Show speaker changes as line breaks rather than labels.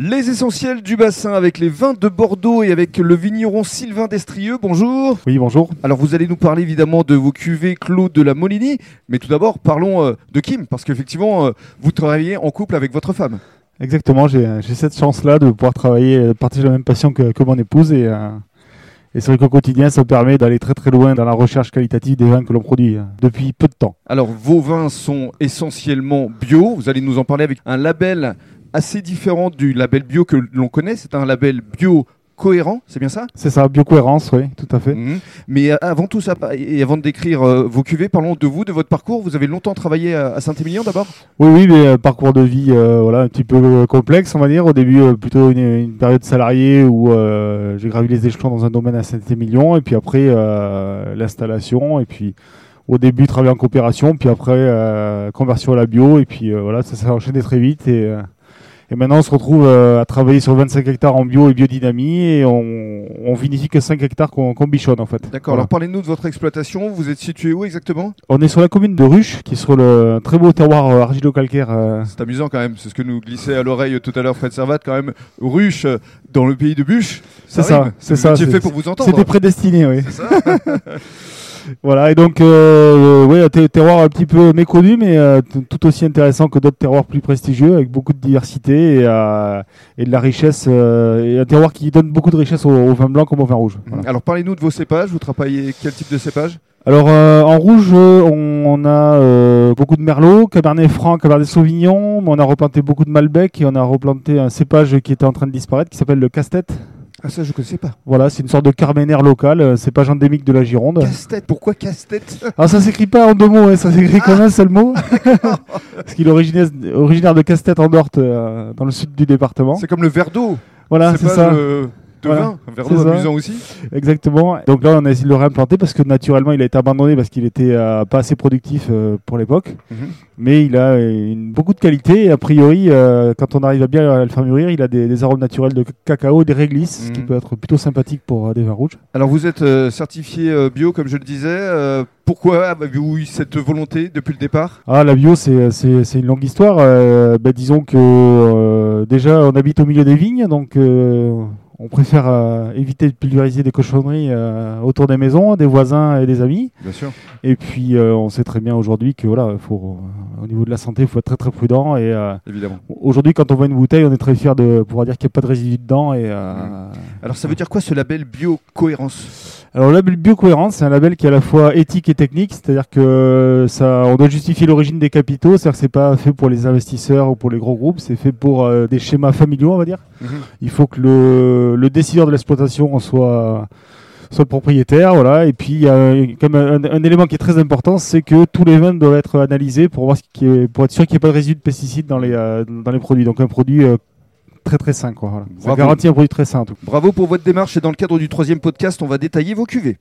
Les essentiels du bassin avec les vins de Bordeaux et avec le vigneron Sylvain Destrieux. Bonjour.
Oui, bonjour.
Alors vous allez nous parler évidemment de vos cuvées Claude de la Molini, mais tout d'abord parlons euh, de Kim parce qu'effectivement euh, vous travaillez en couple avec votre femme.
Exactement, j'ai cette chance-là de pouvoir travailler, de partager la même passion que, que mon épouse et, euh, et c'est vrai qu'au quotidien, ça me permet d'aller très très loin dans la recherche qualitative des vins que l'on produit depuis peu de temps.
Alors vos vins sont essentiellement bio, vous allez nous en parler avec un label assez différent du label bio que l'on connaît, c'est un label bio cohérent, c'est bien ça?
C'est ça, biocohérence, oui, tout à fait.
Mhm. Mais avant tout ça, et avant de décrire euh, vos cuvées, parlons de vous, de votre parcours. Vous avez longtemps travaillé à, à Saint-Émilion d'abord?
Oui, oui, mais euh, parcours de vie euh, voilà, un petit peu complexe, on va dire. Au début, plutôt une, une période salariée où j'ai gravi les échelons dans un domaine à Saint-Émilion, et puis après l'installation, et puis au début travailler en coopération, puis après conversion à la bio, et puis voilà, ça s'est enchaîné très vite. Et, et maintenant, on se retrouve euh, à travailler sur 25 hectares en bio et biodynamie, et on, on vinifie que 5 hectares qu'on qu'on bichonne en fait.
D'accord,
Voilà.
alors parlez-nous de votre exploitation. Vous êtes situé où exactement?
On est sur la commune de Ruche, qui est sur le très beau terroir euh, argilo-calcaire. euh,
C'est amusant quand même, c'est ce que nous glissait à l'oreille tout à l'heure Fred Servat, quand même. Ruche euh, dans le pays de Bûche.
C'est ça, c'est ça, c'est-
fait pour vous entendre.
C'était prédestiné, oui. Voilà, et donc, euh, ouais, un ter- terroir un petit peu méconnu, mais euh, tout aussi intéressant que d'autres terroirs plus prestigieux, avec beaucoup de diversité et, euh, et de la richesse, euh, et un terroir qui donne beaucoup de richesse au, au vin blanc comme au vin rouge. Voilà.
Alors parlez-nous de vos cépages. Vous travaillez quel type de cépage?
Alors, euh, en rouge, euh, on, on a euh, beaucoup de merlot, cabernet franc, cabernet sauvignon, mais on a replanté beaucoup de malbec et on a replanté un cépage qui était en train de disparaître, qui s'appelle le casse-tête.
Ah ça je connaissais pas.
Voilà, c'est une sorte de carménère local, euh, cépage endémique de la Gironde.
Casse-tête, pourquoi casse-tête?
Alors ça s'écrit pas en deux mots, hein, ça s'écrit comme un seul mot. Parce qu'il est originaire, originaire de Castet en Dorte, euh, dans le sud du département.
C'est comme le verre d'eau.
Voilà, c'est
pas
ça,
le- de
Voilà.
vin. Un verre
C'est
d'eau
ça.
amusant aussi.
exactement. Donc là, on a essayé de le réimplanter parce que naturellement, il a été abandonné parce qu'il était euh, pas assez productif euh, pour l'époque.
Mhm.
Mais il a une, beaucoup de qualité et a priori, euh, quand on arrive à bien à le faire mûrir, il a des, des arômes naturels de cacao, des réglisses, ce qui
Mhm.
peut être plutôt sympathique pour des vins rouges.
Alors vous êtes certifié bio comme je le disais. Pourquoi avez-vous eu cette volonté depuis le départ?
Ah, la bio, c'est une longue histoire. Bah, disons que déjà, on habite au milieu des vignes, donc on préfère euh, éviter de pulvériser des cochonneries euh, autour des maisons, des voisins et des amis.
Bien sûr.
Et puis, euh, on sait très bien aujourd'hui que voilà, faut, au niveau de la santé, il faut être très très prudent. Et euh,
Évidemment.
aujourd'hui, quand on voit une bouteille, on est très fier de pouvoir dire qu'il n'y a pas de résidus dedans. Et euh,
Alors ça veut dire quoi ce label bio cohérence
Alors, le label Biocohérence, c'est un label qui est à la fois éthique et technique, c'est-à-dire que ça, on doit justifier l'origine des capitaux, c'est-à-dire que c'est pas fait pour les investisseurs ou pour les gros groupes, c'est fait pour euh, des schémas familiaux, on va dire. Il faut que le, le décideur de l'exploitation soit soit le propriétaire, voilà. Et puis il y a comme un, un élément qui est très important, c'est que tous les vins doivent être analysés pour voir ce qui est, pour être sûr qu'il n'y ait pas de résidus de pesticides dans les euh, dans les produits. Donc un produit euh, très très sain, quoi. Voilà. Ça garantit un produit très sain. en tout cas.
Bravo pour votre démarche et dans le cadre du troisième podcast, on va détailler vos cuvées.